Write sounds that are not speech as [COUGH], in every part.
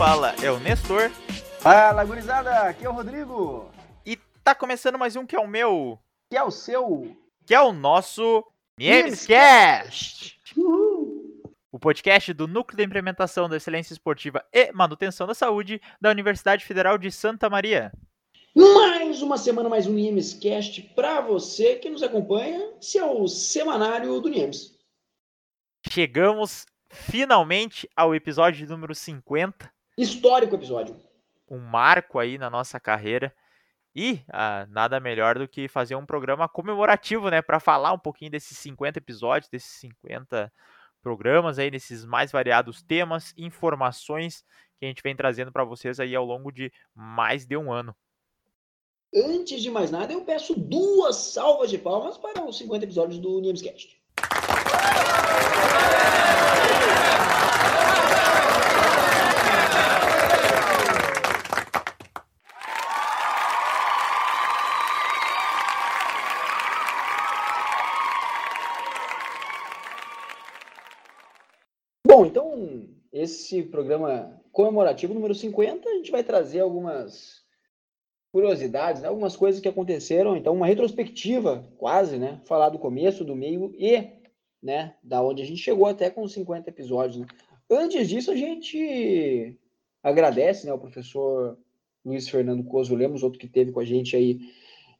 fala é o Nestor. Fala, gurizada, aqui é o Rodrigo. E tá começando mais um que é o meu. Que é o seu. Que é o nosso Memescast. O podcast do Núcleo de Implementação da Excelência Esportiva e Manutenção da Saúde da Universidade Federal de Santa Maria. Mais uma semana, mais um Niemescast para você que nos acompanha. Esse é o semanário do Niemes. Chegamos finalmente ao episódio número 50. Histórico episódio. Um marco aí na nossa carreira. E ah, nada melhor do que fazer um programa comemorativo, né? Para falar um pouquinho desses 50 episódios, desses 50 programas aí, desses mais variados temas, informações que a gente vem trazendo para vocês aí ao longo de mais de um ano. Antes de mais nada, eu peço duas salvas de palmas para os 50 episódios do Niemescast. Bom, então, esse programa comemorativo número 50, a gente vai trazer algumas curiosidades, né? algumas coisas que aconteceram, então uma retrospectiva, quase, né? Falar do começo, do meio e, né, da onde a gente chegou até com os 50 episódios, né? Antes disso, a gente agradece, né, o professor Luiz Fernando Coso Lemos, outro que teve com a gente aí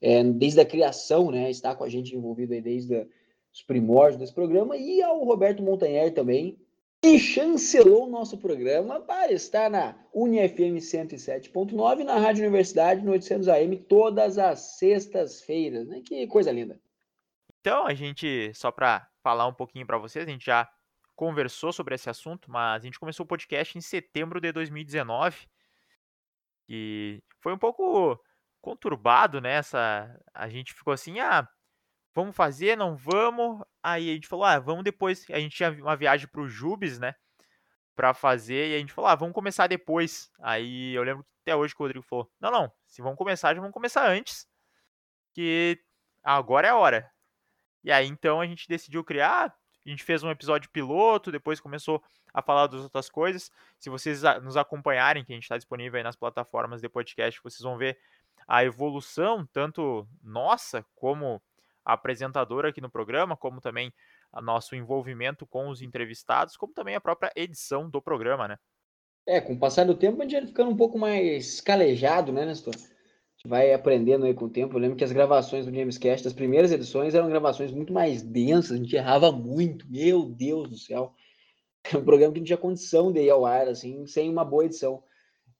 é, desde a criação, né, está com a gente envolvido aí desde os primórdios desse programa, e ao Roberto Montanher também, que chancelou o nosso programa para estar na UniFM 107.9 na Rádio Universidade no 800 AM todas as sextas-feiras, né? Que coisa linda. Então, a gente, só para falar um pouquinho para vocês, a gente já conversou sobre esse assunto, mas a gente começou o podcast em setembro de 2019 e foi um pouco conturbado, né? Essa, a gente ficou assim, ah, vamos fazer, não vamos. Aí a gente falou, ah, vamos depois. A gente tinha uma viagem pro Jubes, né? Pra fazer, e a gente falou, ah, vamos começar depois. Aí eu lembro que até hoje que o Rodrigo falou, não, não, se vamos começar, já vamos começar antes. Que agora é a hora. E aí então a gente decidiu criar, a gente fez um episódio piloto, depois começou a falar das outras coisas. Se vocês nos acompanharem, que a gente está disponível aí nas plataformas de podcast, vocês vão ver a evolução, tanto nossa como apresentadora aqui no programa, como também nosso envolvimento com os entrevistados, como também a própria edição do programa, né? É, com o passar do tempo a gente vai ficando um pouco mais calejado, né, Nestor? A gente vai aprendendo aí com o tempo. Eu lembro que as gravações do Jamescast, as primeiras edições, eram gravações muito mais densas, a gente errava muito, meu Deus do céu. É um programa que não tinha condição de ir ao ar, assim, sem uma boa edição.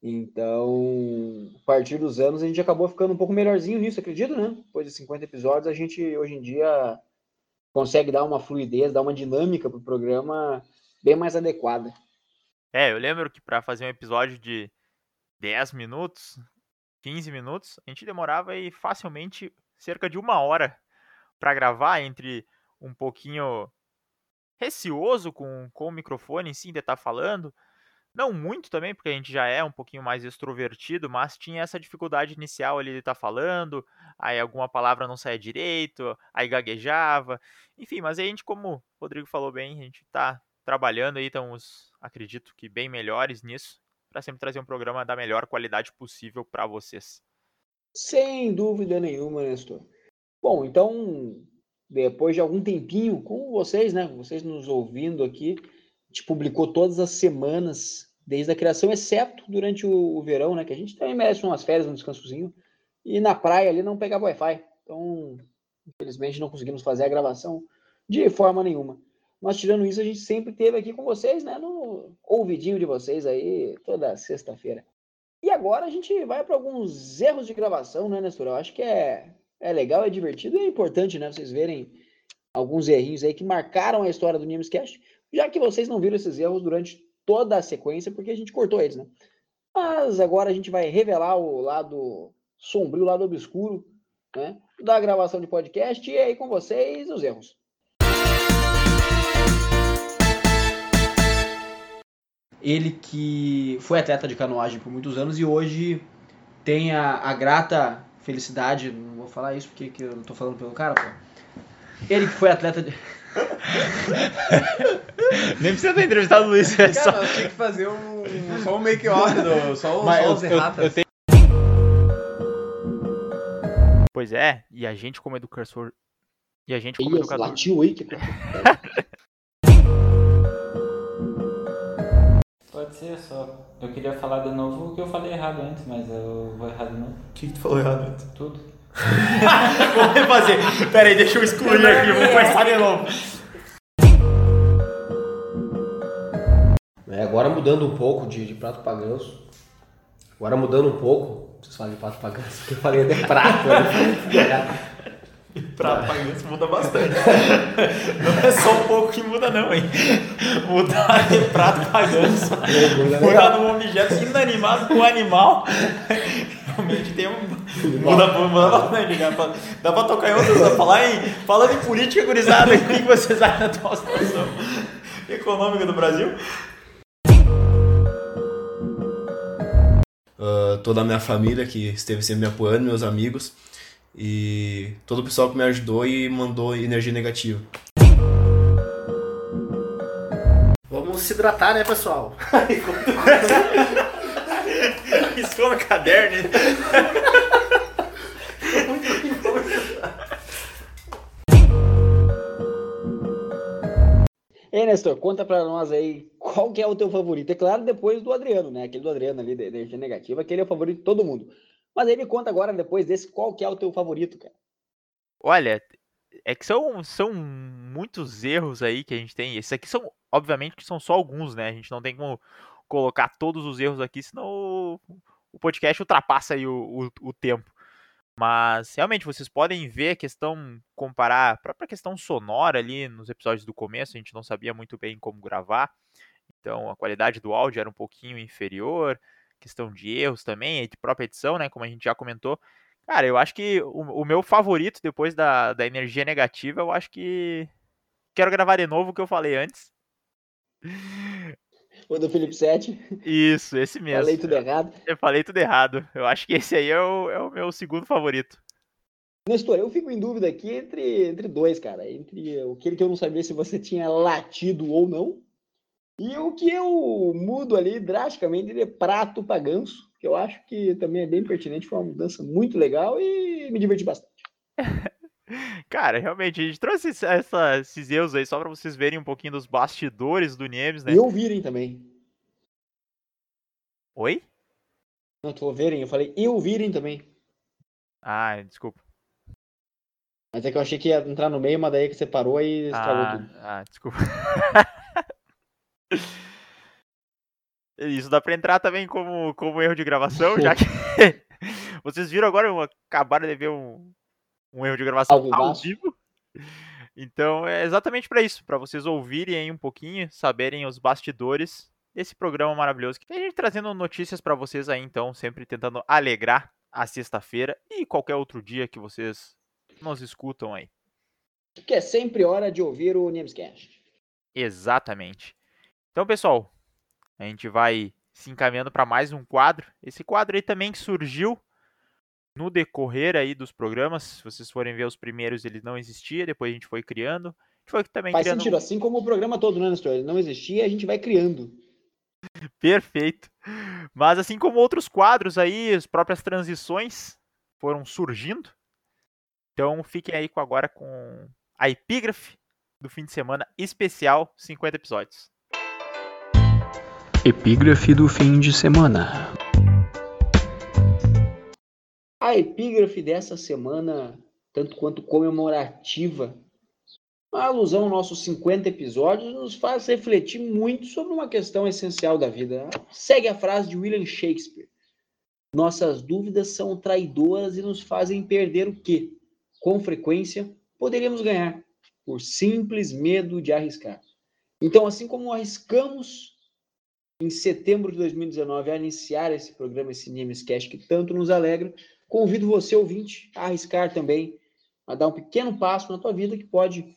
Então, a partir dos anos, a gente acabou ficando um pouco melhorzinho nisso, acredito, né? Depois de 50 episódios, a gente hoje em dia consegue dar uma fluidez, dar uma dinâmica para o programa bem mais adequada. É, eu lembro que para fazer um episódio de 10 minutos, 15 minutos, a gente demorava aí facilmente cerca de uma hora para gravar entre um pouquinho receoso com, com o microfone, sim, de estar tá falando, não muito também, porque a gente já é um pouquinho mais extrovertido, mas tinha essa dificuldade inicial ali de estar tá falando, aí alguma palavra não saía direito, aí gaguejava, enfim, mas aí a gente, como o Rodrigo falou bem, a gente está trabalhando aí, estamos, acredito que bem melhores nisso, para sempre trazer um programa da melhor qualidade possível para vocês. Sem dúvida nenhuma, Nestor. Bom, então, depois de algum tempinho com vocês, né, vocês nos ouvindo aqui, gente publicou todas as semanas, desde a criação, exceto durante o, o, verão, né? Que a gente também merece umas férias, um descansozinho. E na praia ali não pegava Wi-Fi. Então, infelizmente, não conseguimos fazer a gravação de forma nenhuma. Mas tirando isso, a gente sempre teve aqui com vocês, né? No ouvidinho de vocês aí, toda sexta-feira. E agora a gente vai para alguns erros de gravação, né, Nestor? Eu acho que é, é legal, é divertido e é importante, né? Vocês verem alguns errinhos aí que marcaram a história do Nimescast já que vocês não viram esses erros durante toda a sequência, porque a gente cortou eles, né? Mas agora a gente vai revelar o lado sombrio, o lado obscuro, né? Da gravação de podcast e aí com vocês os erros. Ele que foi atleta de canoagem por muitos anos e hoje tem a, a grata felicidade, não vou falar isso porque eu não tô falando pelo cara, pô. Ele que foi atleta de [LAUGHS] Nem precisa ter entrevistado o Luiz. É Cara, só... nós tinha que fazer um, só um make-off, do- só, Mas só eu- os eu- erratas. eu tenho- Pois é, e a gente como educador. E a gente como Ih, educador. latiu aí. [LAUGHS] que- Pode ser, só. Eu queria falar de novo o que eu falei errado antes, mas eu vou errar de novo. O que, que tu falou errado antes? Tudo. Vamos refazer. Pera aí, deixa eu excluir aqui, vamos começar de novo. É, agora mudando um pouco de, de prato pra ganso. Agora mudando um pouco. Vocês falam de prato pra ganso, porque eu falei de prato. né? [LAUGHS] Prato pra ganso muda bastante. Não é só um pouco que muda, não, hein? Mudar de prato pra ganso. Mudar de um objeto inanimado com um animal. Realmente tem um. Muda, cara. Pra- Dá pra tocar em outras. Falar em. Falando em política, gurizada, o que vocês acham da atual situação econômica do Brasil? Ah, toda a minha família que esteve sempre me apoiando, meus amigos. E todo o pessoal que me ajudou e mandou energia negativa. Vamos se hidratar, né, pessoal? [LAUGHS] Riscou no hein? Ei, Nestor, conta pra nós aí qual que é o teu favorito. É claro, depois do Adriano, né? Aquele do Adriano ali, da energia negativa, aquele é o favorito de todo mundo. Mas aí me conta agora, depois desse, qual que é o teu favorito, cara. Olha, é que são, são muitos erros aí que a gente tem. Esses aqui são, obviamente, que são só alguns, né? A gente não tem como colocar todos os erros aqui, senão o, o podcast ultrapassa aí o, o, o tempo. Mas realmente vocês podem ver a questão, comparar a própria questão sonora ali nos episódios do começo, a gente não sabia muito bem como gravar, então a qualidade do áudio era um pouquinho inferior, questão de erros também, de própria edição, né? Como a gente já comentou. Cara, eu acho que o, o meu favorito depois da, da energia negativa, eu acho que. Quero gravar de novo o que eu falei antes. [LAUGHS] O do Felipe Sete, Isso, esse [LAUGHS] mesmo. falei tudo errado. Eu falei tudo errado. Eu acho que esse aí é o, é o meu segundo favorito. Nestor, eu fico em dúvida aqui entre, entre dois, cara. Entre aquele que eu não sabia se você tinha latido ou não. E o que eu mudo ali drasticamente de prato para ganso, que eu acho que também é bem pertinente, foi uma mudança muito legal e me diverti bastante. [LAUGHS] Cara, realmente, a gente trouxe essa- esses erros aí só pra vocês verem um pouquinho dos bastidores do Niemes, né? E ouvirem também. Oi? Não, tu ouvirem, eu falei e ouvirem também. Ah, desculpa. Mas é que eu achei que ia entrar no meio, mas daí que você parou e estragou Ah, tudo. ah, desculpa. [LAUGHS] Isso dá pra entrar também como, como erro de gravação, já [LAUGHS] que [LAUGHS] vocês viram agora, acabaram de ver um, um erro de gravação Ao vivo. Então é exatamente pra isso, pra vocês ouvirem aí um pouquinho, saberem os bastidores desse programa maravilhoso. Que a gente trazendo notícias pra vocês aí, então, sempre tentando alegrar a sexta-feira e qualquer outro dia que vocês nos escutam aí. Que é sempre hora de ouvir o Namescast. Exatamente. Então, pessoal, a gente vai se encaminhando para mais um quadro. Esse quadro aí também surgiu no decorrer aí dos programas. Se vocês forem ver os primeiros, ele não existia, depois a gente foi criando. A gente foi também Faz criando sentido, assim como o programa todo, né, Nestor? Ele não existia, a gente vai criando. [LAUGHS] perfeito. Mas assim como outros quadros aí, as próprias transições foram surgindo. Então, fiquem aí com agora com a epígrafe do fim de semana especial 50 episódios. Epígrafe do fim de semana. A epígrafe dessa semana, tanto quanto comemorativa, uma alusão aos nossos 50 episódios, nos faz refletir muito sobre uma questão essencial da vida. Segue a frase de William Shakespeare. Nossas dúvidas são traidoras e nos fazem perder o que, com frequência, poderíamos ganhar, por simples medo de arriscar. Então, assim como arriscamos em setembro de 2019 a iniciar esse programa, esse Namescast que tanto nos alegra, convido você, ouvinte, a arriscar também, a dar um pequeno passo na tua vida que pode,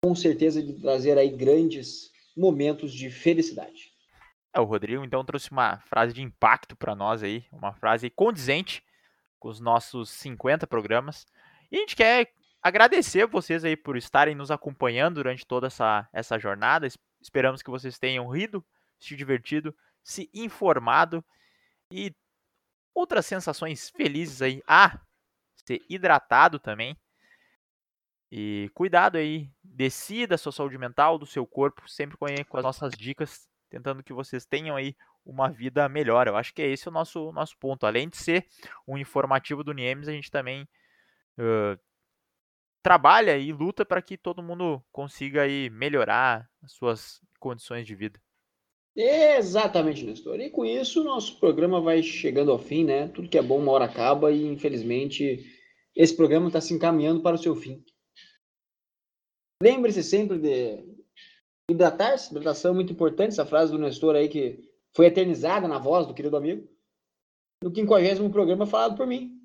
com certeza, trazer aí grandes momentos de felicidade. É, o Rodrigo então trouxe uma frase de impacto para nós aí, uma frase condizente com os nossos 50 programas. E a gente quer agradecer vocês aí por estarem nos acompanhando durante toda essa, essa jornada. Esperamos que vocês tenham rido, se divertido, se informado e outras sensações felizes aí. Ah, ser hidratado também. E cuidado aí, decida a sua saúde mental, do seu corpo, sempre com as nossas dicas, tentando que vocês tenham aí uma vida melhor. Eu acho que é esse o nosso, nosso ponto. Além de ser um informativo do Niemes, a gente também uh, trabalha e luta para que todo mundo consiga aí melhorar as suas condições de vida. Exatamente, Nestor. E com isso, nosso programa vai chegando ao fim, né? Tudo que é bom uma hora acaba e, infelizmente, esse programa está se encaminhando para o seu fim. Lembre-se sempre de hidratar-se. Hidratação é muito importante. Essa frase do Nestor aí que foi eternizada na voz do querido amigo. No 50 programa falado por mim.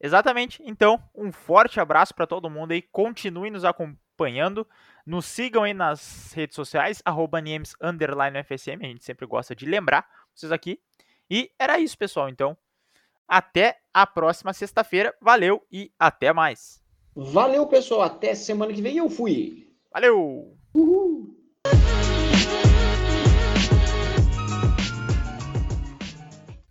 Exatamente. Então, um forte abraço para todo mundo aí. Continue nos acompanhando. Nos sigam aí nas redes sociais, arroba Niemes, FSM, a gente sempre gosta de lembrar vocês aqui. E era isso, pessoal. Então, até a próxima sexta-feira. Valeu e até mais. Valeu, pessoal. Até semana que vem. Eu fui. Valeu! Uhul.